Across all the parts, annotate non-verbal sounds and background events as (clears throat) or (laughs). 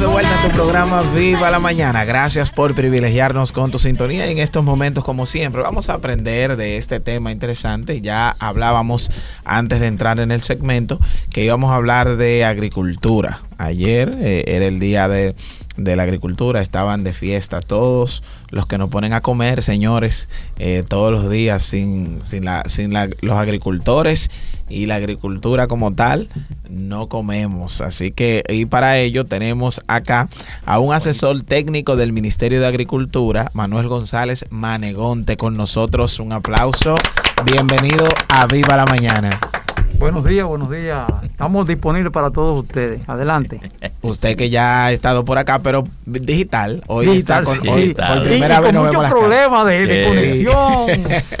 Estamos de vuelta en tu programa Viva la Mañana. Gracias por privilegiarnos con tu sintonía. Y en estos momentos, como siempre, vamos a aprender de este tema interesante. Ya hablábamos antes de entrar en el segmento que íbamos a hablar de agricultura. Ayer eh, era el día de de la agricultura estaban de fiesta todos los que nos ponen a comer señores eh, todos los días sin, sin, la, sin la, los agricultores y la agricultura como tal no comemos. Así que y para ello tenemos acá a un asesor técnico del Ministerio de Agricultura Manuel González Manegonte con nosotros. Un aplauso. Bienvenido a Viva la Mañana Buenos días, buenos días. Estamos disponibles para todos ustedes. Adelante. Usted que ya ha estado por acá, pero digital. Hoy está con, sí, por primera vez con muchos problemas de, conexión.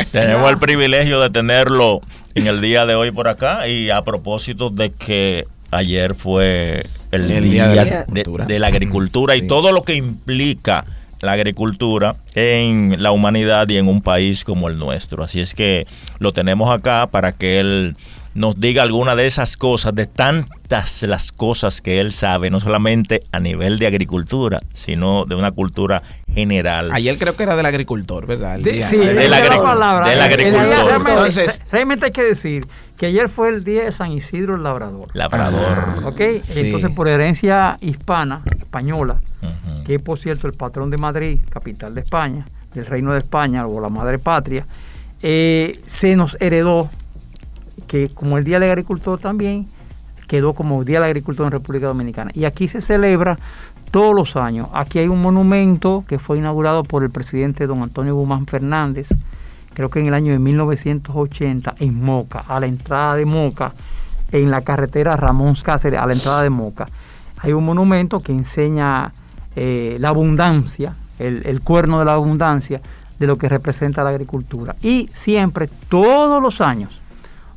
(laughs) Tenemos el privilegio de tenerlo en el día de hoy por acá y a propósito de que ayer fue el, día, de, la agricultura y todo lo que implica la agricultura en la humanidad y en un país como el nuestro. Así es que lo tenemos acá para que él nos diga alguna de esas cosas, de tantas las cosas que él sabe, no solamente a nivel de agricultura, sino de una cultura general. Ayer creo que era del agricultor, ¿verdad? sí, de, la, agricultor. Entonces, realmente hay que decir que ayer fue el día de San Isidro el Labrador. Labrador. ok, entonces por herencia hispana, española, que es por cierto el patrón de Madrid, capital de España, del Reino de España o la madre patria, eh, se nos heredó que como el Día del Agricultor también quedó como Día del Agricultor en República Dominicana. Y aquí se celebra todos los años. Aquí hay un monumento que fue inaugurado por el presidente don Antonio Guzmán Fernández, creo que en el año de 1980, en Moca, a la entrada de Moca, en la carretera Ramón Cáceres, a la entrada de Moca. Hay un monumento que enseña eh, la abundancia, el, el cuerno de la abundancia de lo que representa la agricultura. Y siempre, todos los años,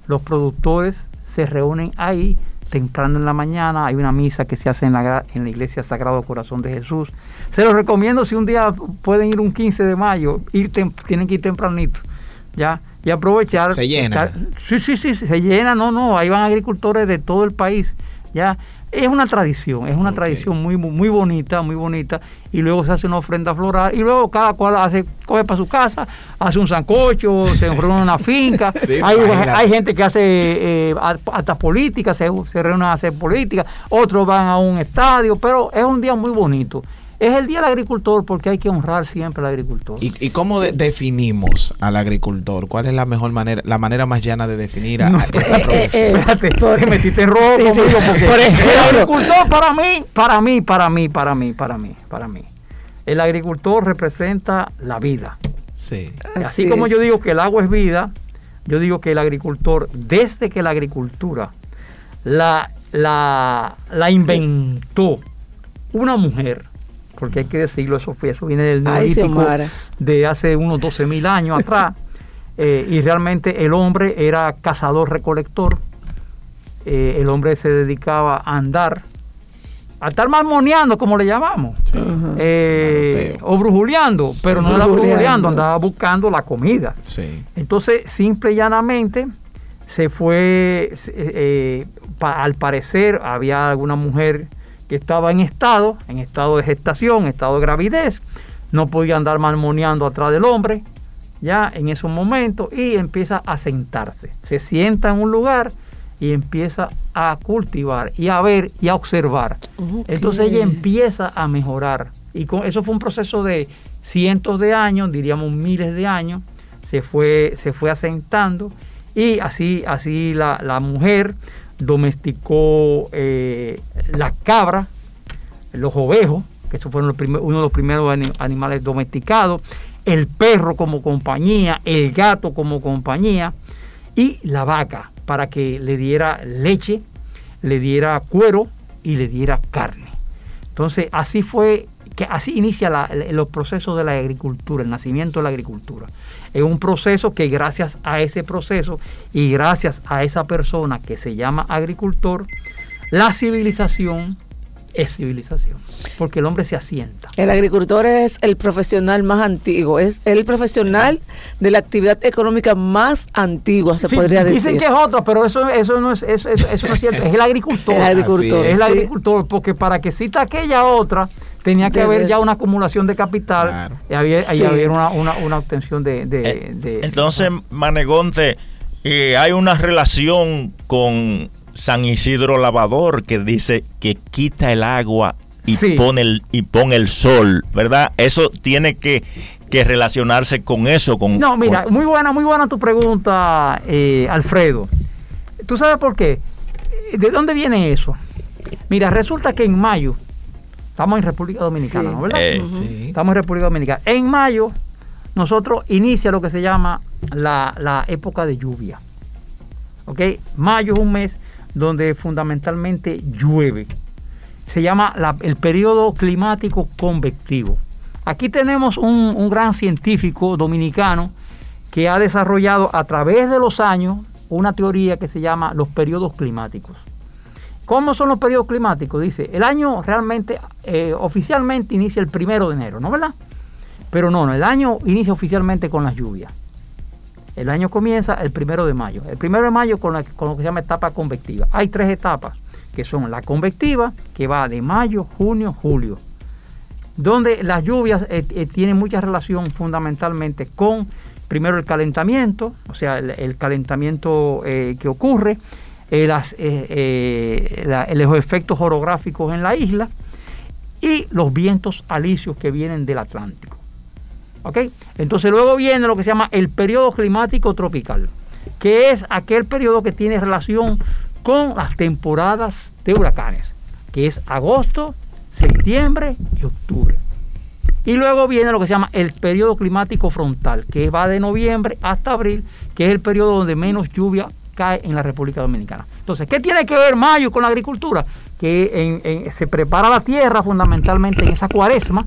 los productores se reúnen ahí temprano en la mañana, hay una misa que se hace en la, en la iglesia Sagrado Corazón de Jesús. Se los recomiendo si un día pueden ir un 15 de mayo, ir tienen que ir tempranito, ¿ya? Y aprovechar. Se llena. sí, sí, sí, se llena, no, no, ahí van agricultores de todo el país, ¿ya? Es una tradición, es una tradición muy, muy bonita, muy bonita. Y luego se hace una ofrenda floral y luego cada cual hace, coge para su casa, hace un sancocho, se reúne en una finca. (laughs) hay, gente que hace eh, hasta política, se, se reúnen a hacer política, otros van a un estadio, pero es un día muy bonito. Es el Día del Agricultor porque hay que honrar siempre al agricultor. ¿Y, cómo definimos al agricultor? ¿Cuál es la mejor manera, la manera más llana de definir a, esta (laughs) eh, eh, eh, Espérate, (laughs) te metiste en rojo el agricultor (laughs) para mí, para mí, para mí, para mí, para mí, para mí. El agricultor representa la vida. Sí. Así, como yo digo que el agua es vida, yo digo que el agricultor, desde que la agricultura la, la, la inventó una mujer, porque hay que decirlo, eso, fue, eso viene del neolítico de hace unos 12 mil años atrás, (laughs) eh, y realmente el hombre era cazador-recolector, eh, el hombre se dedicaba a andar, a estar marmoneando, como le llamamos, eh, o brujuleando, pero no era brujuleando, andaba buscando la comida. Entonces, simple y llanamente, se fue, al parecer había alguna mujer que estaba en estado, en estado de gestación, estado de gravidez, no podía andar marmoneando atrás del hombre, ya en esos momentos, y empieza a sentarse. Se sienta en un lugar y empieza a cultivar y a ver y a observar. Entonces ella empieza a mejorar. Y con, eso fue un proceso de cientos de años, diríamos miles de años, se fue, se fue asentando y así, así la, la mujer domesticó eh, las cabras, los ovejos, que eso fueron uno de los primeros animales domesticados, el perro como compañía, el gato como compañía y la vaca para que le diera leche, le diera cuero y le diera carne. Entonces así fue que así inicia los procesos de la agricultura, el nacimiento de la agricultura. Es un proceso que gracias a ese proceso y gracias a esa persona que se llama agricultor, la civilización es civilización, porque el hombre se asienta. El agricultor es el profesional más antiguo, es el profesional de la actividad económica más antigua, se podría decir. Dicen que es otro, pero eso, eso, no, es, eso, eso no es cierto, es el (laughs) agricultor. El agricultor. Es, el agricultor, porque para que cita aquella otra, tenía que haber ya una acumulación de capital y había, había una, una, una, obtención de... Eh, entonces, Manegonte, eh, hay una relación con San Isidro Lavador que dice que quita el agua y pone el y pone el sol, ¿verdad? Eso tiene que, relacionarse con eso. Con, no, mira, muy buena, muy buena tu pregunta, eh, Alfredo. ¿Tú sabes por qué? ¿De dónde viene eso? Mira, resulta que en mayo, estamos en República Dominicana, ¿no? ¿verdad? Eh, estamos en República Dominicana. En mayo, nosotros inicia lo que se llama la, la época de lluvia. ¿Ok? Mayo es un mes donde fundamentalmente llueve. Se llama el periodo climático convectivo. Aquí tenemos un, gran científico dominicano que ha desarrollado a través de los años una teoría que se llama los periodos climáticos. ¿Cómo son los periodos climáticos? Dice, el año realmente, eh, oficialmente inicia el primero de enero, ¿no verdad? Pero no, no, el año inicia oficialmente con las lluvias. El año comienza el primero de mayo. El primero de mayo con, lo que se llama etapa convectiva. Hay tres etapas, que son la convectiva, que va de mayo, junio, julio, donde las lluvias eh, eh, tienen mucha relación fundamentalmente con, primero, el calentamiento, o sea, el, calentamiento eh, que ocurre, los efectos orográficos en la isla y los vientos alisios que vienen del Atlántico. Entonces luego viene lo que se llama el periodo climático tropical, que es aquel periodo que tiene relación con las temporadas de huracanes, que es agosto, septiembre y octubre. Y luego viene lo que se llama el periodo climático frontal, que va de noviembre hasta abril, que es el periodo donde menos lluvia cae en la República Dominicana. Entonces, ¿qué tiene que ver mayo con la agricultura? Que se prepara la tierra fundamentalmente en esa cuaresma,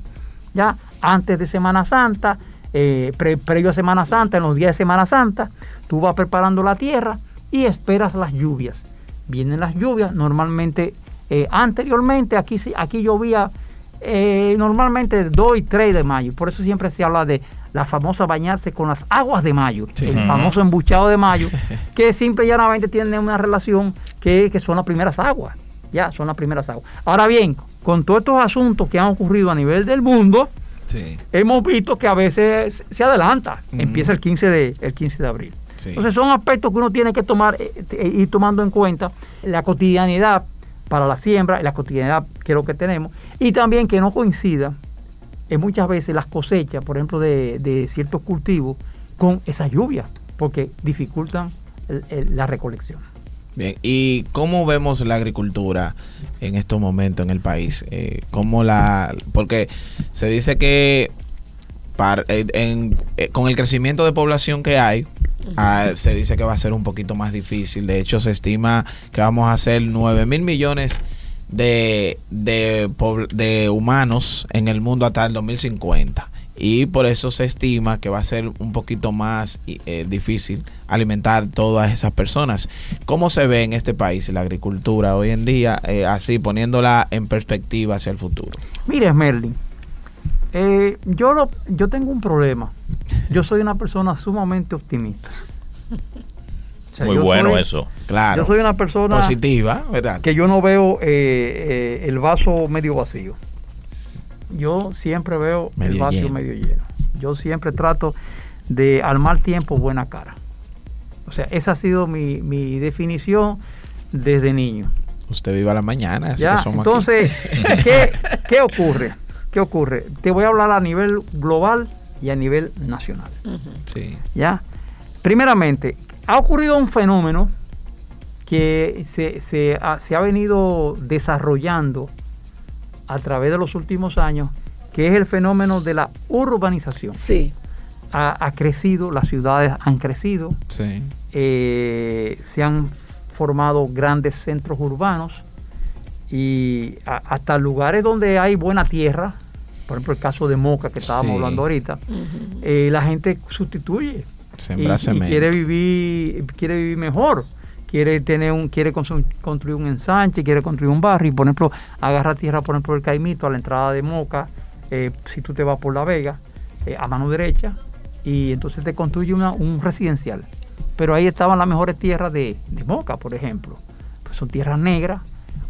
¿ya? antes de Semana Santa, eh, previo a Semana Santa, en los días de Semana Santa, tú vas preparando la tierra y esperas las lluvias. Vienen las lluvias, normalmente eh, anteriormente aquí, aquí llovía eh, normalmente 2 y 3 de mayo, por eso siempre se habla de la famosa bañarse con las aguas de mayo, el famoso embuchado de mayo, (laughs) que simple y llanamente tiene una relación que, que son las primeras aguas, ya son las primeras aguas. Ahora bien, con todos estos asuntos que han ocurrido a nivel del mundo, hemos visto que a veces se adelanta, empieza el 15 de, el 15 de abril. Entonces son aspectos que uno tiene que tomar, eh, eh, ir tomando en cuenta la cotidianidad para la siembra, la cotidianidad que es lo que tenemos, y también que no coincida en muchas veces las cosechas, por ejemplo, de, ciertos cultivos, con esa lluvia, porque dificultan la recolección. Bien, ¿y cómo vemos la agricultura en estos momentos en el país? Eh, ¿cómo la, porque se dice que eh, eh, con el crecimiento de población que hay, ah, se dice que va a ser un poquito más difícil. De hecho, se estima que vamos a hacer 9 mil millones de, de, de humanos en el mundo hasta el 2050 y por eso se estima que va a ser un poquito más eh, difícil alimentar todas esas personas. ¿Cómo se ve en este país la agricultura hoy en día, eh, así poniéndola en perspectiva hacia el futuro? Mire, Merlin, eh, yo, yo tengo un problema. Yo soy una persona sumamente optimista. Muy bueno eso. Claro. Yo soy una persona positiva, ¿verdad? Que yo no veo el vaso medio vacío yo siempre veo el vaso medio lleno. Yo siempre trato de al mal tiempo buena cara. O sea, esa ha sido mi, definición desde niño. Usted viva la mañana, así que somos Entonces, (laughs) ¿qué, ocurre? ¿Qué ocurre? Te voy a hablar a nivel global y a nivel nacional. Sí. ¿Ya? Primeramente, ha ocurrido un fenómeno que se, se, se ha venido desarrollando a través de los últimos años, que es el fenómeno de la urbanización. Sí. Ha, crecido, las ciudades han crecido, sí. Eh, se han formado grandes centros urbanos y hasta lugares donde hay buena tierra, por ejemplo el caso de Moca que estábamos hablando ahorita, eh, la gente sustituye y, quiere vivir, quiere vivir mejor quiere tener un, quiere construir un ensanche, quiere construir un barrio, y por ejemplo, agarra tierra, por ejemplo, el Caimito a la entrada de Moca, eh, si tú te vas por La Vega, eh, a mano derecha, y entonces te construye un residencial. Pero ahí estaban las mejores tierras de, Moca, por ejemplo. Pues son tierras negras,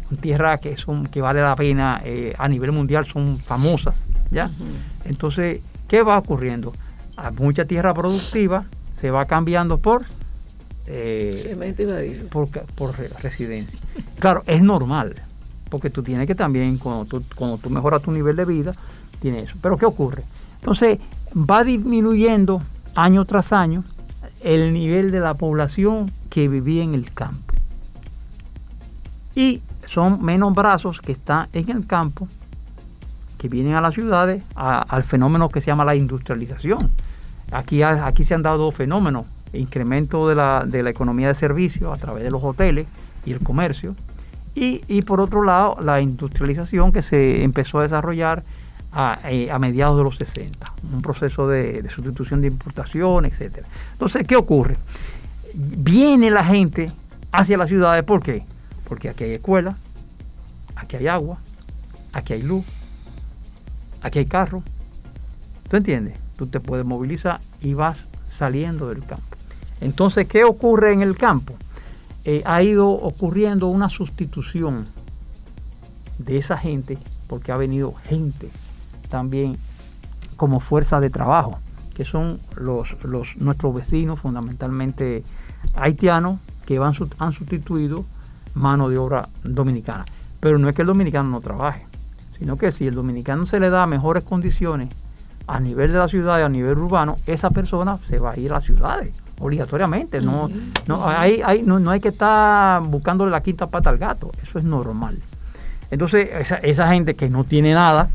son tierras que son que vale la pena eh, a nivel mundial, son famosas, ¿ya? Entonces, ¿qué va ocurriendo? A mucha tierra productiva se va cambiando por eh, por, por, residencia. Claro, es normal, porque tú tienes que también, cuando tú, cuando tú mejoras tu nivel de vida, tienes eso. Pero ¿qué ocurre? Entonces, va disminuyendo año tras año el nivel de la población que vivía en el campo. Y son menos brazos que están en el campo que vienen a las ciudades al fenómeno que se llama la industrialización. Aquí, aquí se han dado dos fenómenos incremento de la, de la economía de servicios a través de los hoteles y el comercio, y, y, por otro lado la industrialización que se empezó a desarrollar a, eh, a mediados de los 60, un proceso de, de, sustitución de importación, etc. Entonces, ¿qué ocurre? Viene la gente hacia las ciudades, ¿por qué? Porque aquí hay escuela, aquí hay agua, aquí hay luz, aquí hay carro. ¿Tú entiendes? Tú te puedes movilizar y vas saliendo del campo. Entonces, ¿qué ocurre en el campo? Eh, ha ido ocurriendo una sustitución de esa gente, porque ha venido gente también como fuerza de trabajo, que son los, nuestros vecinos, fundamentalmente haitianos, que van, han sustituido mano de obra dominicana. Pero no es que el dominicano no trabaje, sino que si el dominicano se le da mejores condiciones a nivel de la ciudad y a nivel urbano, esa persona se va a ir a las ciudades obligatoriamente. No, no, hay, hay, no, hay que estar buscándole la quinta pata al gato. Eso es normal. Entonces, esa, gente que no tiene nada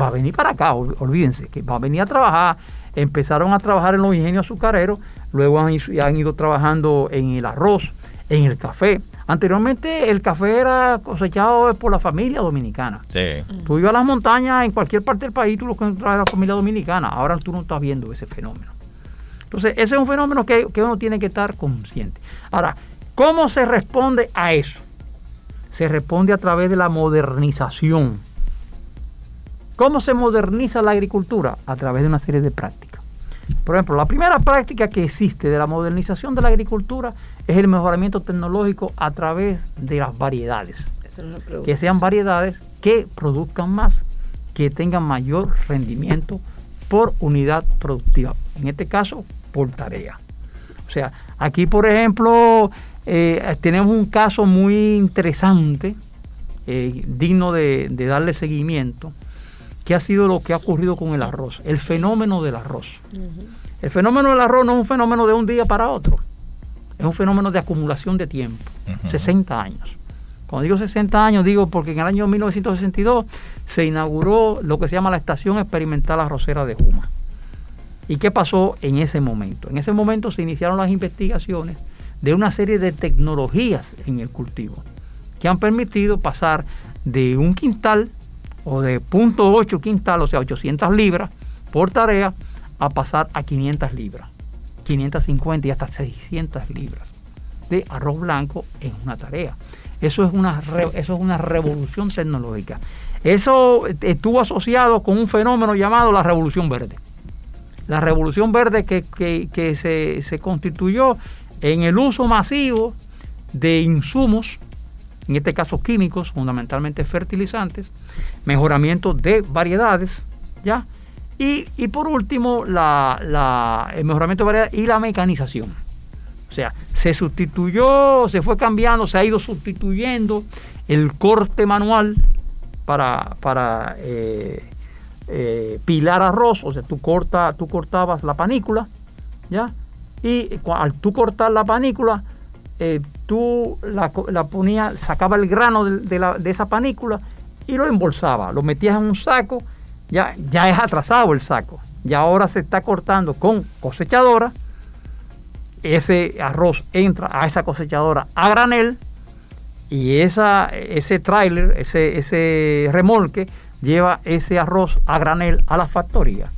va a venir para acá, olvídense, que va a venir a trabajar. Empezaron a trabajar en los ingenios azucareros, luego han, han ido trabajando en el arroz, en el café. Anteriormente el café era cosechado por la familia dominicana. Sí. Tú ibas a las montañas en cualquier parte del país, tú lo encontrabas la familia dominicana. Ahora tú no estás viendo ese fenómeno. Entonces, ese es un fenómeno que, uno tiene que estar consciente. Ahora, ¿cómo se responde a eso? Se responde a través de la modernización. ¿Cómo se moderniza la agricultura? A través de una serie de prácticas. Por ejemplo, la primera práctica que existe de la modernización de la agricultura es el mejoramiento tecnológico a través de las variedades. que sean variedades que produzcan más, que tengan mayor rendimiento por unidad productiva. En este caso, por tarea. O sea, aquí por ejemplo eh, tenemos un caso muy interesante, eh, digno de, darle seguimiento, que ha sido lo que ha ocurrido con el arroz, el fenómeno del arroz. El fenómeno del arroz no es un fenómeno de un día para otro, es un fenómeno de acumulación de tiempo, 60 años. Cuando digo 60 años, digo porque en el año 1962 se inauguró lo que se llama la Estación Experimental Arrocera de Juma. ¿Y qué pasó en ese momento? En ese momento se iniciaron las investigaciones de una serie de tecnologías en el cultivo que han permitido pasar de un quintal o de 0.8 quintal, o sea, 800 libras por tarea, a pasar a 500 libras, 550 y hasta 600 libras de arroz blanco en una tarea. Eso es una, eso es una revolución tecnológica. Eso estuvo asociado con un fenómeno llamado la revolución verde la revolución verde que, se, constituyó en el uso masivo de insumos, en este caso químicos, fundamentalmente fertilizantes, mejoramiento de variedades, ¿ya? Y, por último, el mejoramiento de variedades y la mecanización. O sea, se sustituyó, se fue cambiando, se ha ido sustituyendo el corte manual para, para eh, eh, pilar arroz, o sea, tú, corta, tú cortabas la panícula, ¿ya? Y al tú cortar la panícula, eh, tú la, ponías, sacaba el grano de, esa panícula y lo embolsaba, lo metías en un saco, ya, ya es atrasado el saco, y ahora se está cortando con cosechadora, ese arroz entra a esa cosechadora a granel y esa, ese tráiler, ese, ese remolque, lleva ese arroz a granel a la factoría.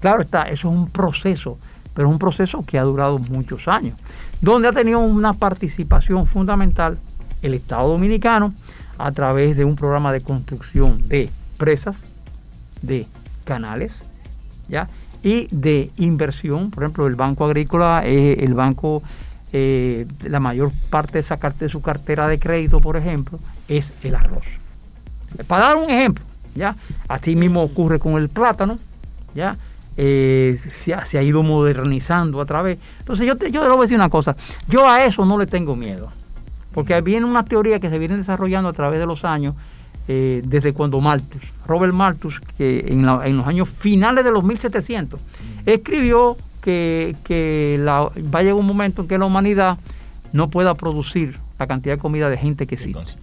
Claro está, eso es un proceso pero es un proceso que ha durado muchos años, donde ha tenido una participación fundamental el Estado Dominicano a través de un programa de construcción de presas, de canales, ¿ya? y de inversión. Por ejemplo, el Banco Agrícola es el banco, eh, la mayor parte de, esa, de su cartera de crédito, por ejemplo, es el arroz. Para dar un ejemplo, ¿ya? Así mismo ocurre con el plátano, ¿ya? Eh, se, ha, ido modernizando a través. Entonces yo, te, yo a decir una cosa, yo a eso no le tengo miedo, porque viene una teoría que se viene desarrollando a través de los años, eh, desde cuando Malthus, Robert Malthus, que en, los años finales de los 1700, escribió que, va a llegar un momento en que la humanidad no pueda producir la cantidad de comida de gente que existe.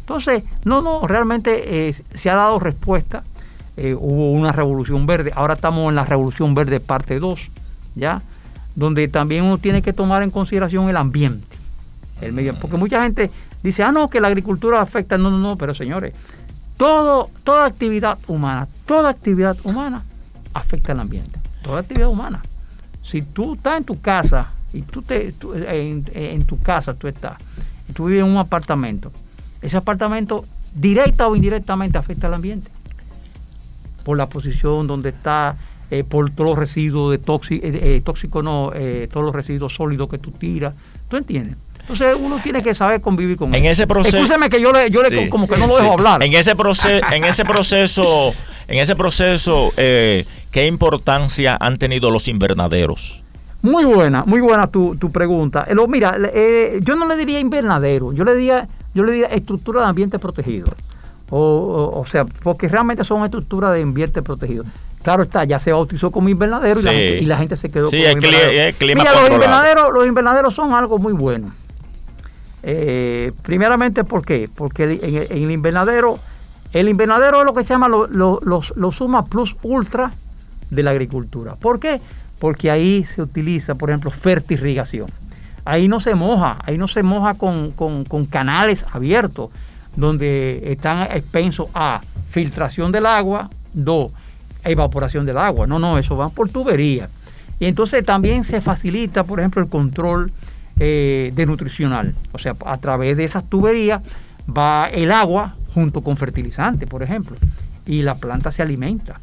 Entonces, no, no, realmente eh, se ha dado respuesta. Eh, hubo una revolución verde, ahora estamos en la revolución verde parte 2, ¿ya? Donde también uno tiene que tomar en consideración el ambiente, el medio, porque mucha gente dice, ah, no, que la agricultura afecta. No, no, no, pero señores, todo, toda actividad humana, toda actividad humana afecta al ambiente. Toda actividad humana. Si tú estás en tu casa y tú te, en, tu casa tú estás, y tú vives en un apartamento, ese apartamento directa o indirectamente afecta al ambiente. Por la posición donde está, eh, por todos los residuos de tóxico, eh, eh, tóxico no, todos los residuos sólidos que tú tiras. ¿Tú entiendes? Entonces uno tiene que saber convivir con en ese proceso. Escúcheme que yo le, yo le como que no lo dejo hablar. En ese proceso, en ese proceso, en ese proceso, eh, ¿qué importancia han tenido los invernaderos? Muy buena, muy buena tu, tu pregunta. Eh, mira, eh, yo no le diría invernadero, yo le diría, yo le diría estructura de ambiente protegido. O, o, sea, porque realmente son estructuras de ambiente protegido. Claro está, ya se bautizó como invernadero y, la gente, se quedó sí, como invernadero. Mira, los invernaderos, los invernaderos son algo muy bueno. Eh, primeramente, ¿por qué? Porque en el, invernadero, el invernadero es lo que se llama los lo, suma plus ultra de la agricultura. ¿Por qué? Porque ahí se utiliza, por ejemplo, fertirrigación. Ahí no se moja, ahí no se moja con, con canales abiertos, donde están expensos a filtración del agua, dos, evaporación del agua. No, no, eso va por tubería. Y entonces también se facilita, por ejemplo, el control eh, de nutricional. O sea, a través de esas tuberías va el agua junto con fertilizante, por ejemplo, y la planta se alimenta.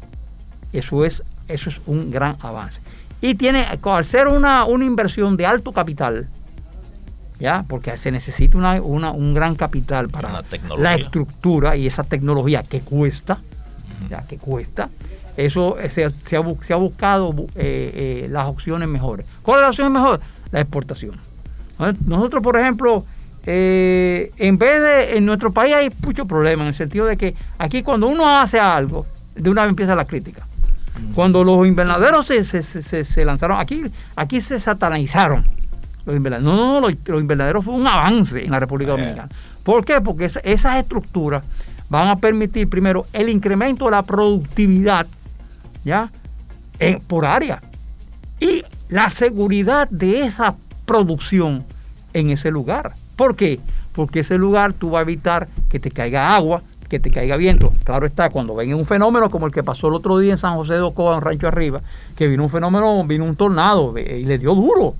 Eso es, eso es un gran avance. Y tiene, al ser una, una inversión de alto capital, ¿ya? porque se necesita una, un gran capital para la estructura y esa tecnología que cuesta, ya que cuesta, eso eh, se, se, ha, buscado eh, las opciones mejores. ¿Cuál es la opción mejor? La exportación. Nosotros, por ejemplo, eh, en vez de, en nuestro país hay muchos problemas, en el sentido de que aquí cuando uno hace algo, de una vez empieza la crítica. Cuando los invernaderos se, se, lanzaron, aquí, aquí se satanizaron. Los invernaderos. No, no, los, invernaderos fue un avance en la República Dominicana. ¿Por qué? Porque esas estructuras van a permitir primero el incremento de la productividad, ¿ya? por área. Y la seguridad de esa producción en ese lugar. ¿Por qué? Porque ese lugar tú vas a evitar que te caiga agua, que te caiga viento. Claro está, cuando ven un fenómeno como el que pasó el otro día en San José de Ocoa, en Rancho Arriba, que vino un fenómeno, vino un tornado y le dio duro,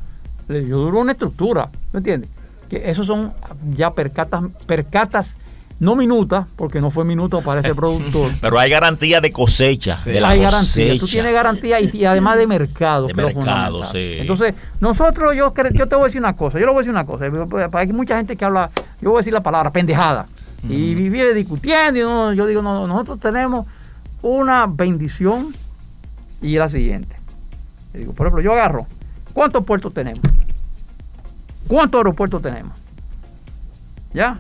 le dio duro una estructura, ¿me entiendes? Que esos son ya percatas, percatas no minuta, porque no fue minuto para ese productor. (laughs) Pero hay garantía de cosecha. De la hay garantía. Tú tienes garantía y, además de mercado. De mercado, sí. Entonces, nosotros, yo, yo te voy a decir una cosa. Yo le voy a decir una cosa. Hay mucha gente que habla, yo voy a decir la palabra pendejada. Y vive discutiendo. Y yo digo, no, nosotros tenemos una bendición y es la siguiente. digo, por ejemplo, yo agarro. ¿Cuántos puertos tenemos? ¿Cuántos aeropuertos tenemos? ¿Ya?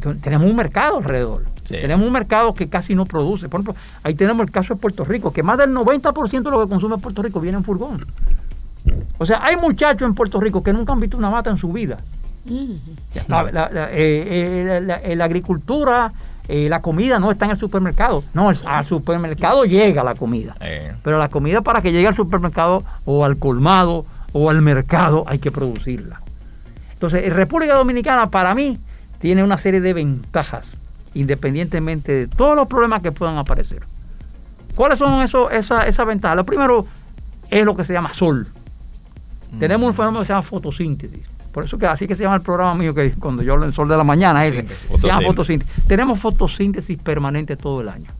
Tenemos un mercado alrededor. Tenemos un mercado que casi no produce. Por ejemplo, ahí tenemos el caso de Puerto Rico, que más del 90% de lo que consume Puerto Rico viene en furgón. O sea, hay muchachos en Puerto Rico que nunca han visto una mata en su vida. La, agricultura, eh, la comida no está en el supermercado. No, al supermercado llega la comida. Eh. Pero la comida para que llegue al supermercado o al colmado o al mercado hay que producirla. Entonces, en República Dominicana, para mí, tiene una serie de ventajas, independientemente de todos los problemas que puedan aparecer. ¿Cuáles son esas esa ventajas? Lo primero es lo que se llama sol. Tenemos un fenómeno que se llama fotosíntesis. Por eso que así que se llama el programa mío que cuando yo hablo en sol de la mañana ese, se llama fotosíntesis. Tenemos fotosíntesis permanente todo el año.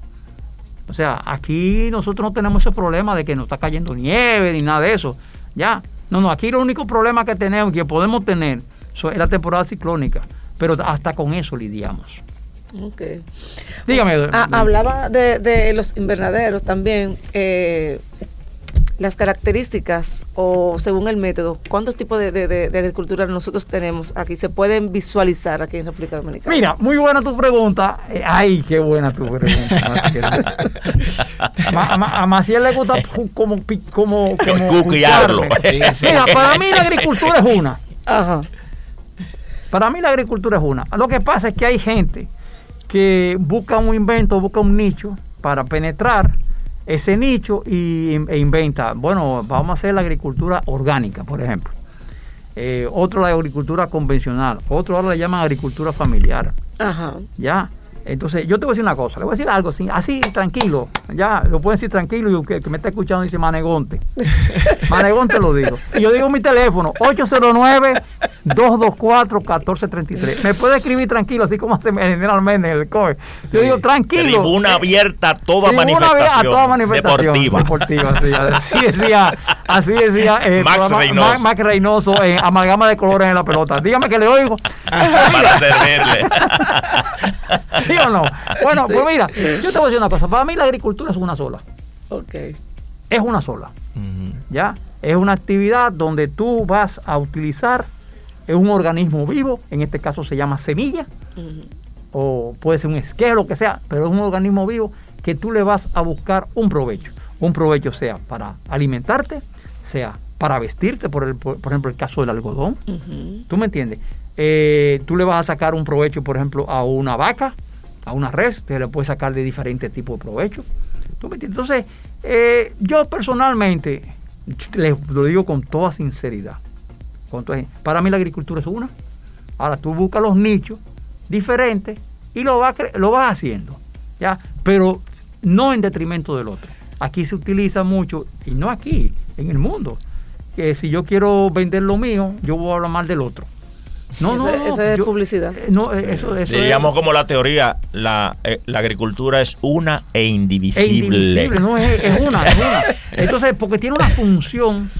O sea, aquí nosotros no tenemos ese problema de que nos está cayendo nieve ni nada de eso. Ya. No, no, aquí el único problema que tenemos, que podemos tener, es la temporada ciclónica. Pero hasta con eso lidiamos. Ok. Dígame. Ah, hablaba de, de, los invernaderos también. Eh, las características o según el método, ¿cuántos tipos de, agricultura nosotros tenemos aquí? ¿Se pueden visualizar aquí en República Dominicana? Mira, muy buena tu pregunta. Eh, ay, qué buena tu pregunta. (laughs) a, Maciel le gusta como, como, como (laughs) Mira, para mí la agricultura es una. Ajá. Para mí la agricultura es una. Lo que pasa es que hay gente que busca un invento, busca un nicho para penetrar ese nicho y, e inventa, bueno, vamos a hacer la agricultura orgánica, por ejemplo. Eh, otro la agricultura convencional, otro ahora le llaman agricultura familiar. Ajá. Ya. Entonces, yo te voy a decir una cosa, le voy a decir algo así, así tranquilo, ya, lo pueden decir tranquilo y que, que me está escuchando dice Manegonte. (laughs) Manegonte lo digo. Y yo digo mi teléfono, 809-224-1433. Me puede escribir tranquilo, así como hace generalmente en el COE. Yo digo tranquilo. Tribuna abierta a toda manifestación. A toda manifestación deportiva. deportiva así decía, así decía eh, Max, Reynoso. Max Reynoso en Amalgama de Colores en la pelota. Dígame que le oigo. (laughs) Para servirle. (laughs) (laughs) o no? Bueno, pues mira, yo te voy a decir una cosa. Para mí la agricultura es una sola. Ok. Es una sola. ¿Ya? Es una actividad donde tú vas a utilizar un organismo vivo, en este caso se llama semilla, o puede ser un esquero, lo que sea, pero es un organismo vivo que tú le vas a buscar un provecho. Un provecho sea para alimentarte, sea para vestirte, por, el, por, ejemplo, el caso del algodón. ¿Tú me entiendes? Eh, tú le vas a sacar un provecho, por ejemplo, a una vaca, a una res, te le puedes sacar de diferentes tipos de provecho. Entonces, eh, yo personalmente, les lo digo con toda sinceridad, con para mí la agricultura es una. Ahora tú buscas los nichos diferentes y lo vas, lo vas haciendo, ¿ya? Pero no en detrimento del otro. Aquí se utiliza mucho, y no aquí, en el mundo, que si yo quiero vender lo mío, yo voy a hablar mal del otro. No, no, esa es publicidad. Eh, no, eh, eso, eso Diríamos como la teoría, la, eh, la, agricultura es una e indivisible. E indivisible, no, es, una, es una. (laughs) Entonces, porque tiene una función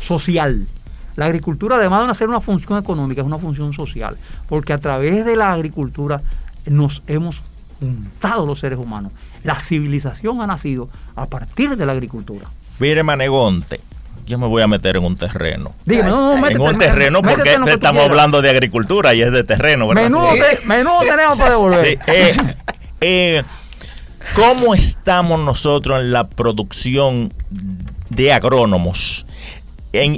social. La agricultura, además de ser una función económica, es una función social. Porque a través de la agricultura nos hemos juntado los seres humanos. La civilización ha nacido a partir de la agricultura. Mire, Manegonte, yo me voy a meter en un terreno. Dígame, no, no, en un terreno porque estamos hablando de agricultura y es de terreno, ¿verdad? Menudo, tenemos para devolver. Eh, eh, ¿Cómo estamos nosotros en la producción de agrónomos?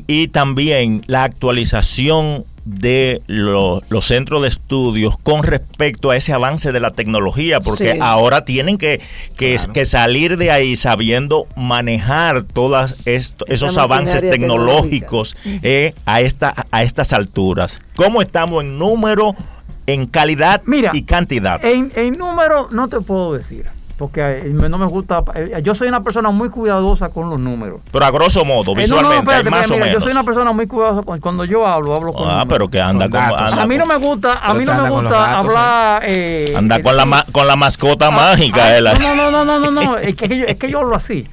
y también la actualización de los centros de estudios con respecto a ese avance de la tecnología, porque ahora tienen que, que, salir de ahí sabiendo manejar todos esos avances tecnológicos eh, a, esta, a estas alturas. ¿Cómo estamos en número, en calidad y cantidad? En, en número no te puedo decir porque eh, no me gusta. Eh, yo soy una persona muy cuidadosa con los números. Pero a grosso modo, visualmente, más o menos. Yo soy una persona muy cuidadosa cuando yo hablo, hablo con. Ah, pero que anda con, A mí no me gusta, a mí no me gusta hablar. Eh, anda con la con la mascota ah, mágica. Ah, no, no, no, no, no, no, (laughs) es, que yo, es que yo hablo así.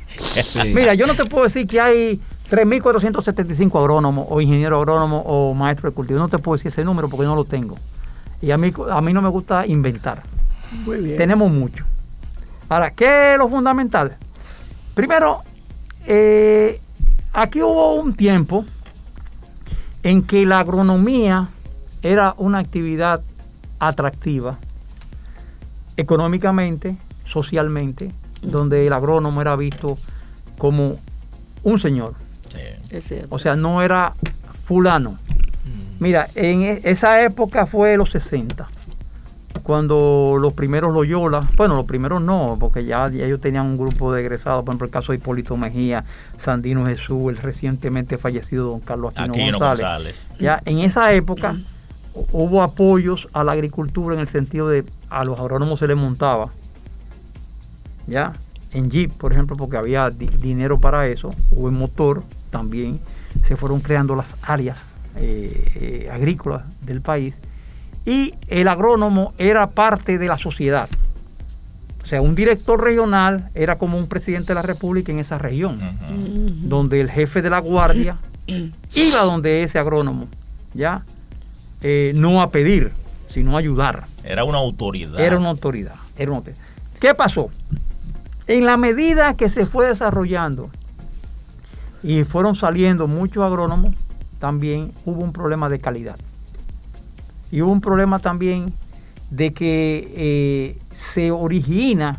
Mira, yo no te puedo decir que hay 3.475 agrónomos o ingenieros agrónomos o maestros de cultivo. No te puedo decir ese número porque no lo tengo. Y a mí, a mí no me gusta inventar. Muy bien. Tenemos mucho. Ahora, ¿qué es lo fundamental? Primero, eh, aquí hubo un tiempo en que la agronomía era una actividad atractiva económicamente, socialmente, donde el agrónomo era visto como un señor. o sea, no era fulano. Mm. Mira, en e, esa época fue los 60 cuando los primeros Loyola, bueno, los primeros no, porque ya, ellos tenían un grupo de egresados, por ejemplo, el caso de Hipólito Mejía, Sandino Jesús, el recientemente fallecido don Carlos Aquino, González. Ya en esa época hubo apoyos a la agricultura en el sentido de a los agrónomos se les montaba, ya, en Jeep, por ejemplo, porque había dinero para eso, o en motor también, se fueron creando las áreas eh, agrícolas del país y el agrónomo era parte de la sociedad. O sea, un director regional era como un presidente de la República en esa región, donde el jefe de la guardia (clears throat) iba donde ese agrónomo, ¿ya? Eh, no a pedir, sino a ayudar. Era una autoridad. Era una autoridad. Era una autoridad. ¿Qué pasó? En la medida que se fue desarrollando y fueron saliendo muchos agrónomos, también hubo un problema de calidad. Y hubo un problema también de que eh, se origina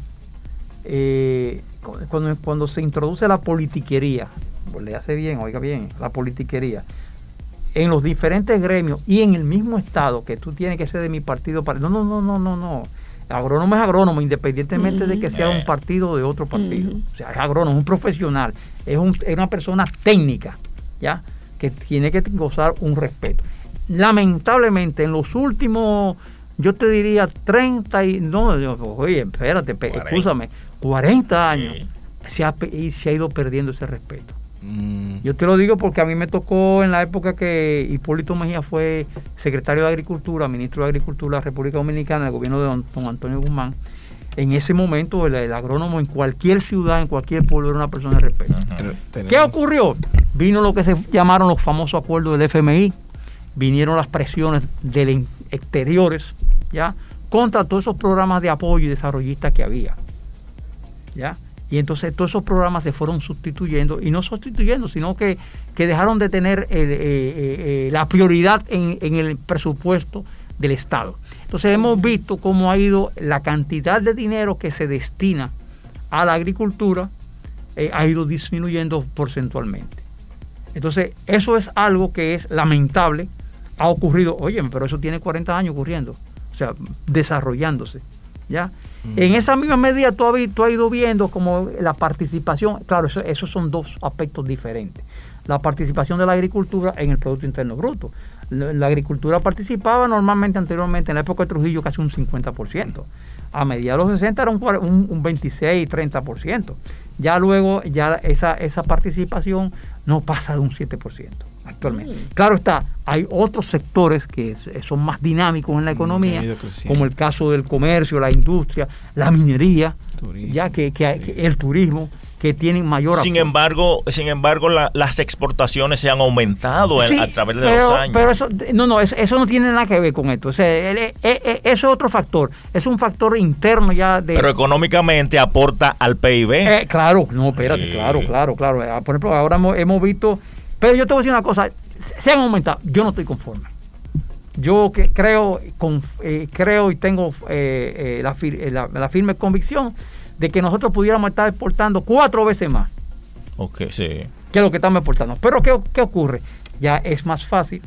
eh, cuando, cuando, se introduce la politiquería, pues le hace bien, oiga bien, la politiquería, en los diferentes gremios y en el mismo estado que tú tienes que ser de mi partido para. No, no, no, no, no, no. Agrónomo es agrónomo, independientemente de que sea un partido o de otro partido. O sea, es agrónomo, es un profesional, es, es una persona técnica, ¿ya? Que tiene que gozar un respeto. Lamentablemente, en los últimos yo te diría 30 y no, oye, espérate, escúchame, 40 años se, ha, se ha ido perdiendo ese respeto. Mm. Yo te lo digo porque a mí me tocó en la época que Hipólito Mejía fue secretario de Agricultura, ministro de Agricultura de la República Dominicana, del gobierno de don, Antonio Guzmán. En ese momento el, agrónomo en cualquier ciudad, en cualquier pueblo era una persona de respeto. ¿Qué ocurrió? Vino lo que se llamaron los famosos acuerdos del FMI, vinieron las presiones del exteriores, ¿ya? Contra todos esos programas de apoyo y desarrollistas que había, ¿ya? Y entonces todos esos programas se fueron sustituyendo, y no sustituyendo, sino que, dejaron de tener eh, eh, eh, la prioridad en, el presupuesto del Estado. Entonces hemos visto cómo ha ido la cantidad de dinero que se destina a la agricultura, ha ido disminuyendo porcentualmente. Entonces eso es algo que es lamentable, ha ocurrido, oye, pero eso tiene 40 años ocurriendo, o sea, desarrollándose, ¿ya? Mm. En esa misma medida tú has, ido viendo como la participación, claro, esos son dos aspectos diferentes. La participación de la agricultura en el Producto Interno Bruto. La, agricultura participaba normalmente anteriormente, en la época de Trujillo, casi un 50%. A mediados de los 60 era un, un, un 26, 30%. Ya luego, ya esa, esa participación no pasa de un 7% actualmente. Mm. Claro está, hay otros sectores que son más dinámicos en la mm, economía, como el caso del comercio, la industria, la minería, ya que, el turismo, que tienen mayor sin embargo sin embargo las exportaciones se han aumentado a través de los años. pero eso no no eso, no tiene nada que ver con esto. O sea, eso es otro factor es un factor interno ya de pero económicamente aporta al PIB eh, claro no espérate claro claro claro. Ah, por ejemplo ahora hemos visto pero yo te voy a decir una cosa, se han aumentado, yo no estoy conforme. Yo que creo, con, eh, creo y tengo eh, eh, la, firme convicción de que nosotros pudiéramos estar exportando cuatro veces más. Ok, sí. Que lo que estamos exportando. Pero ¿qué, ¿qué ocurre? Ya es más fácil,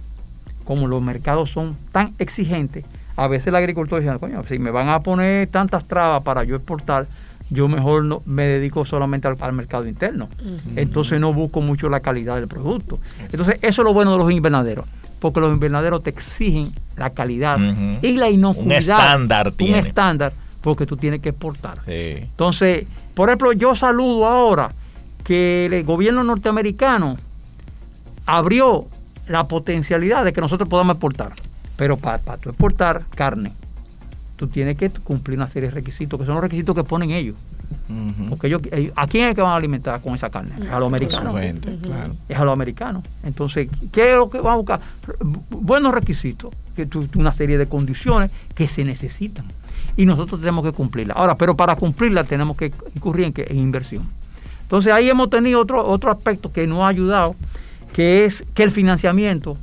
como los mercados son tan exigentes, a veces el agricultor dice, coño, si me van a poner tantas trabas para yo exportar, yo mejor no, me dedico solamente al, mercado interno. Entonces no busco mucho la calidad del producto. Entonces eso es lo bueno de los invernaderos, porque los invernaderos te exigen la calidad y la inocuidad. Un estándar Un estándar, porque tú tienes que exportar. Entonces, por ejemplo, yo saludo ahora que el gobierno norteamericano abrió la potencialidad de que nosotros podamos exportar. Pero para, para tú exportar carne, tú tienes que cumplir una serie de requisitos, que son los requisitos que ponen ellos. Porque ellos, ¿a quién es que van a alimentar con esa carne? Es a los americanos. Es a los americanos. Entonces, ¿qué es lo que van a buscar? Buenos requisitos, que una serie de condiciones que se necesitan. Y nosotros tenemos que cumplirlas. Ahora, pero para cumplirla tenemos que incurrir en, inversión. Entonces ahí hemos tenido otro, otro aspecto que nos ha ayudado, que es que el financiamiento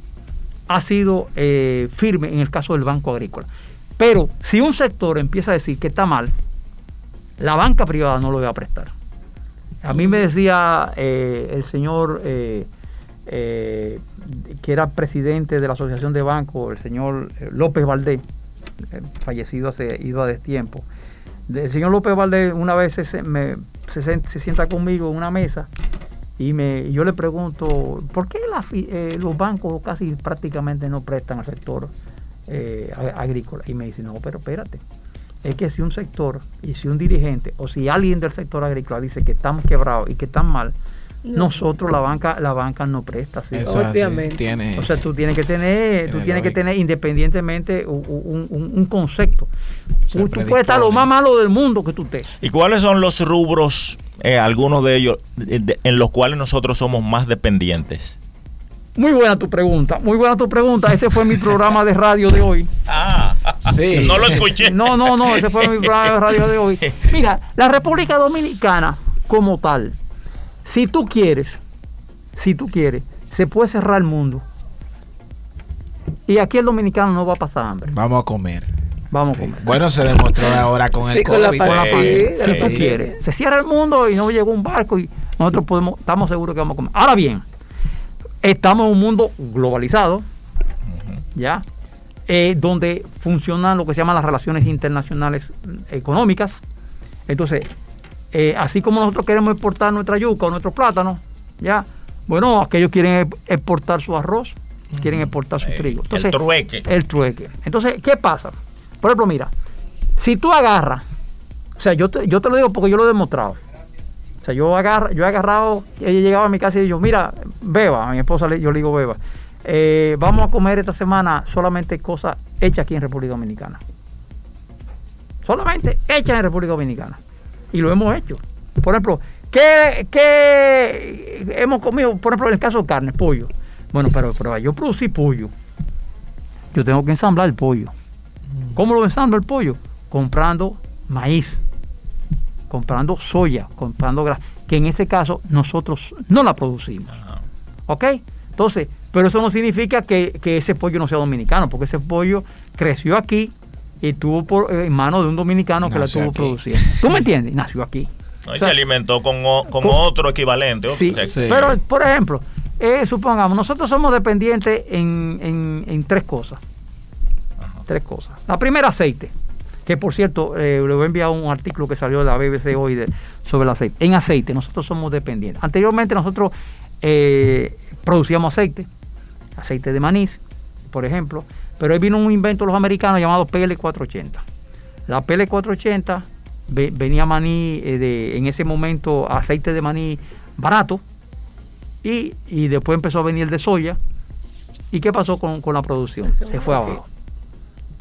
ha sido eh, firme en el caso del Banco Agrícola. Pero si un sector empieza a decir que está mal, la banca privada no lo va a prestar. A mí me decía eh, el señor eh, eh, que era presidente de la Asociación de Bancos, el señor López Valdés, fallecido hace ido a destiempo. El señor López Valdés una vez se, se, sienta conmigo en una mesa y me, yo le pregunto, ¿por qué los bancos casi prácticamente no prestan al sector eh, agrícola. Y me dice, no, pero espérate, es que si un sector y si un dirigente o si alguien del sector agrícola dice que estamos quebrados y que están mal, nosotros la banca la banca no presta ¿sí? obviamente tiene. o sea tú tienes que tener tú tienes que tener independientemente un, concepto tú puedes estar lo más malo del mundo que tú estés y cuáles son los rubros eh, algunos de ellos en los cuales nosotros somos más dependientes muy buena tu pregunta, muy buena tu pregunta. Ese fue mi programa de radio de hoy. Ah, sí. (laughs) No lo escuché. No, no, no, ese fue mi programa de radio de hoy. Mira, la República Dominicana como tal, si tú quieres, si tú quieres, se puede cerrar el mundo. Y aquí el dominicano no va a pasar hambre. Vamos a comer. Vamos a comer. Bueno, se demostró ahora con el COVID. Con la si tú quieres. Se cierra el mundo y no llegó un barco y nosotros podemos, estamos seguros que vamos a comer. Ahora bien, estamos en un mundo globalizado, ¿ya? Eh, donde funcionan lo que se llaman las relaciones internacionales económicas. Entonces, eh, así como nosotros queremos exportar nuestra yuca o nuestro plátano, ¿ya? Bueno, aquellos quieren exportar su arroz, quieren exportar su trigo. el trueque. El trueque. Entonces, ¿qué pasa? Por ejemplo, mira, si tú agarras, o sea, yo te, yo te lo digo porque yo lo he demostrado. O sea, yo, agarro, yo he agarrado, ella llegaba a mi casa y yo, mira, Beba, a mi esposa yo le digo Beba, eh, vamos a comer esta semana solamente cosas hechas aquí en República Dominicana. Solamente hechas en República Dominicana. Y lo hemos hecho. Por ejemplo, ¿qué, hemos comido? Por ejemplo, en el caso de carne, pollo. Bueno, pero, pero yo producí pollo. Yo tengo que ensamblar el pollo. ¿Cómo lo ensamblo el pollo? Comprando maíz comprando soya, comprando grasa, que en este caso nosotros no la producimos. ¿Ok? Entonces, pero eso no significa que, ese pollo no sea dominicano, porque ese pollo creció aquí y tuvo por, eh, en manos de un dominicano que la tuvo produciendo. ¿Tú me entiendes? Nació aquí. y se alimentó con, otro equivalente. Sí, pero por ejemplo, eh, supongamos, nosotros somos dependientes en, tres cosas. Tres cosas. La primera, aceite que por cierto, eh, le voy a enviar un artículo que salió de la BBC hoy sobre el aceite. En aceite, nosotros somos dependientes. Anteriormente nosotros eh, producíamos aceite, aceite de maní, por ejemplo, pero hoy vino un invento de los americanos llamado PL480. La PL480 venía maní, eh, de, en ese momento aceite de maní barato, y, después empezó a venir el de soya. ¿Y qué pasó con, con la producción? Se fue abajo.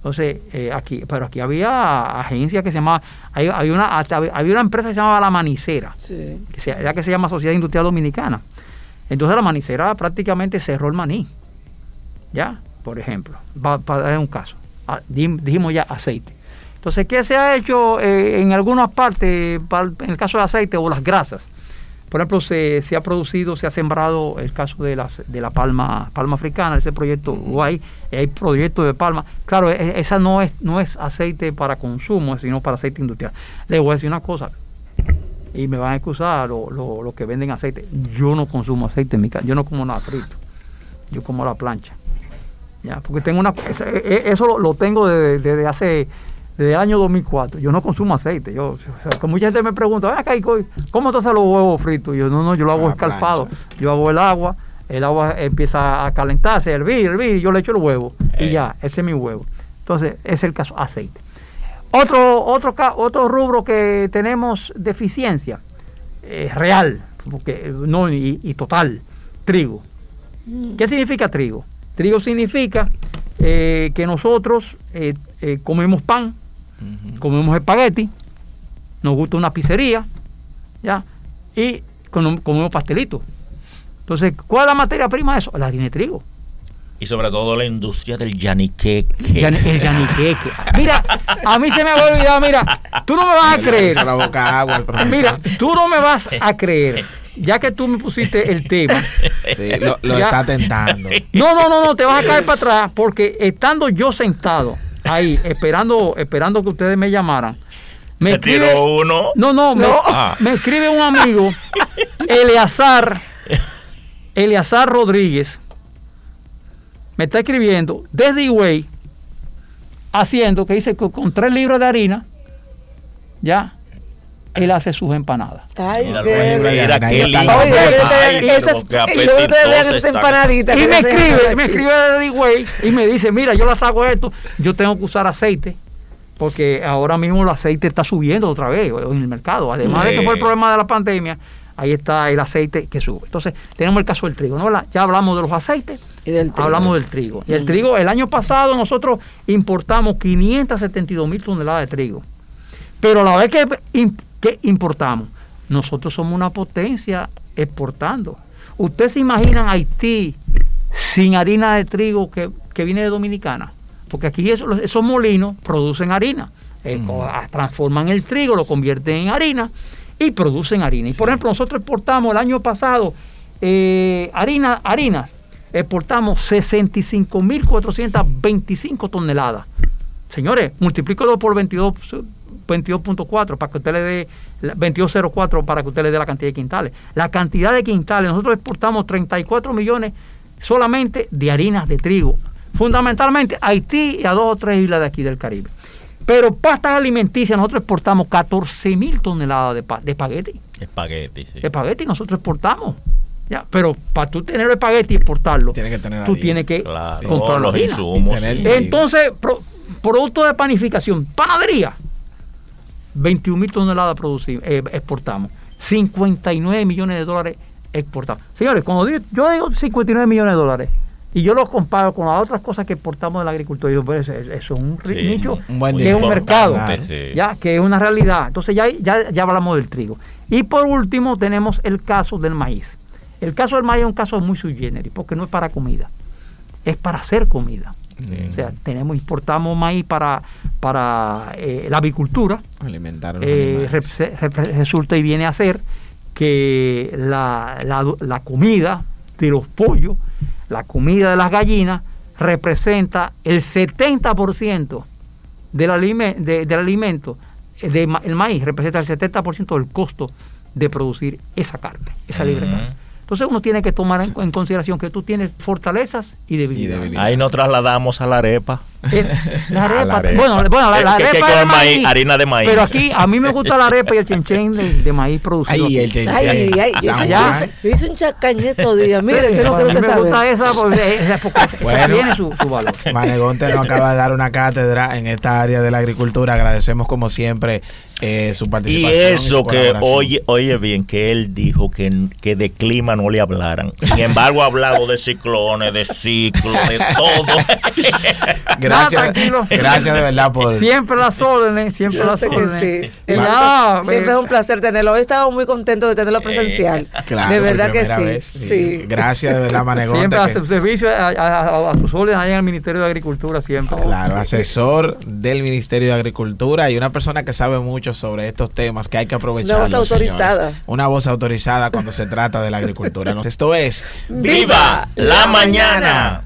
Entonces, eh, aquí, pero aquí había agencias que se llamaban, había, una, había una empresa que se llamaba La Manicera, que ya que se llama Sociedad Industrial Dominicana. Entonces la manicera prácticamente cerró el maní. ¿Ya? Por ejemplo, para dar un caso. Ah, dijimos ya aceite. Entonces, ¿qué se ha hecho eh, en algunas partes, en el caso de aceite o las grasas? Por ejemplo, se, ha producido, se ha sembrado el caso de, las, de la palma, palma africana, ese proyecto guay, hay proyectos de palma. Claro, e, esa no es, no es aceite para consumo, sino para aceite industrial. Les voy a decir una cosa, y me van a excusar los lo, que venden aceite. Yo no consumo aceite en mi casa, yo no como nada frito, yo como la plancha. ¿ya? Porque tengo una, e, e, eso lo, tengo desde hace desde el año 2004. Yo no consumo aceite. Yo, o mucha gente me pregunta, acá, ¿cómo tú haces los huevos fritos? yo, no, no, yo lo hago escalfado. Yo hago el agua, el agua empieza a calentarse, a hervir, hervir, y yo le echo el huevo. Y eh. ya, ese es mi huevo. Entonces, ese es el caso, aceite. Otro, otro, otro rubro que tenemos deficiencia, eh, real, porque, no, y, total, trigo. Mm. ¿Qué significa trigo? Trigo significa eh, que nosotros comemos pan, comemos espagueti, nos gusta una pizzería, ¿ya? Y comemos pastelitos. Entonces, ¿cuál es la materia prima de eso? La harina de trigo. Y sobre todo la industria del yaniqueque. el yaniqueque. Mira, a mí se me va a olvidar, mira, tú no me vas a creer. mira, tú no me vas a creer. Ya que tú me pusiste el tema. Sí, lo, está tentando. No, no, no, no, te vas a caer para atrás porque estando yo sentado ahí esperando, esperando que ustedes me llamaran. Me escribe, uno? No, no, ah. Me, escribe un amigo, (laughs) Eleazar, Eleazar Rodríguez, me está escribiendo desde Higüey, haciendo que dice que con tres libros de harina, ya, él hace sus empanadas. Ay, mira, mira, qué Y me escribe, me escribe de Way y me dice, mira, yo las hago esto, yo tengo que usar aceite, porque ahora mismo el aceite está subiendo otra vez en el mercado. Además de que fue el problema de la pandemia, ahí está el aceite que sube. Entonces, tenemos el caso del trigo, ¿no? Ya hablamos de los aceites, y del hablamos del trigo. Y el trigo, el año pasado nosotros importamos 572 mil toneladas de trigo. Pero a la vez que, que importamos, nosotros somos una potencia exportando. ¿Ustedes se imaginan Haití sin harina de trigo que, viene de Dominicana? Porque aquí esos, esos molinos producen harina. Eh, transforman el trigo, lo convierten en harina y producen harina. Y por ejemplo, nosotros exportamos el año pasado eh, harina, harinas, exportamos 65.425 toneladas. Señores, multiplícalo por 22 22.4 para que usted le dé 22.04 para que usted le dé la cantidad de quintales. La cantidad de quintales, nosotros exportamos 34 millones solamente de harinas de trigo, fundamentalmente a Haití y a dos o tres islas de aquí del Caribe. Pero pastas alimenticias, nosotros exportamos 14 mil toneladas de, de espagueti. Espagueti, sí. Espagueti nosotros exportamos. Ya, pero para tú tener el espagueti y exportarlo, tú tienes que controlar los insumos. Entonces, producto de panificación, panadería, 21 mil toneladas producimos, eh, exportamos, 59 millones de dólares exportamos. Señores, cuando yo digo 59 millones de dólares, y yo lo comparo con las otras cosas que exportamos de la agricultura, yo, pues, eso es un nicho que es un mercado, ya que es una realidad. Entonces ya, ya, ya hablamos del trigo. Y por último tenemos el caso del maíz. El caso del maíz es un caso muy sui generis, porque no es para comida, es para hacer comida. O sea, tenemos, importamos maíz para, para eh, la avicultura. Alimentar eh, resulta y viene a ser que la, la, comida de los pollos, la comida de las gallinas, representa el 70% del, del alimento, de, el maíz representa el 70% del costo de producir esa carne, esa libre carne. Entonces uno tiene que tomar en, consideración que tú tienes fortalezas y debilidades. Ahí nos trasladamos a la arepa. (laughs) la, arepa, Bueno, bueno, la, arepa de maíz, harina de maíz. Pero aquí a mí me gusta la arepa y el chenchen de, maíz producido. Ay, el chenchen. Ay, ay, yo, hice, un chacán estos días. Mire, usted no creo que me gusta esa porque, porque tiene su, su, valor. Manegonte nos acaba de dar una cátedra en esta área de la agricultura. Agradecemos como siempre eh, su participación. Y eso que oye, oye bien, que él dijo que, que de clima no le hablaran. Sin embargo, ha hablado de ciclones, de ciclos, de todo. (laughs) gracias, gracias de verdad por... Siempre las (laughs) órdenes, siempre las órdenes. siempre es un placer tenerlo. Hoy estaba muy contento de tenerlo presencial. (laughs) de verdad que sí. Gracias de verdad, Manegonte. Siempre hace servicio a, sus órdenes allá en el Ministerio de Agricultura, siempre. Claro, asesor del Ministerio de Agricultura y una persona que sabe mucho sobre estos temas que hay que aprovechar. Una voz autorizada. Una voz autorizada cuando se trata de la agricultura. (laughs) Esto es ¡Viva la mañana!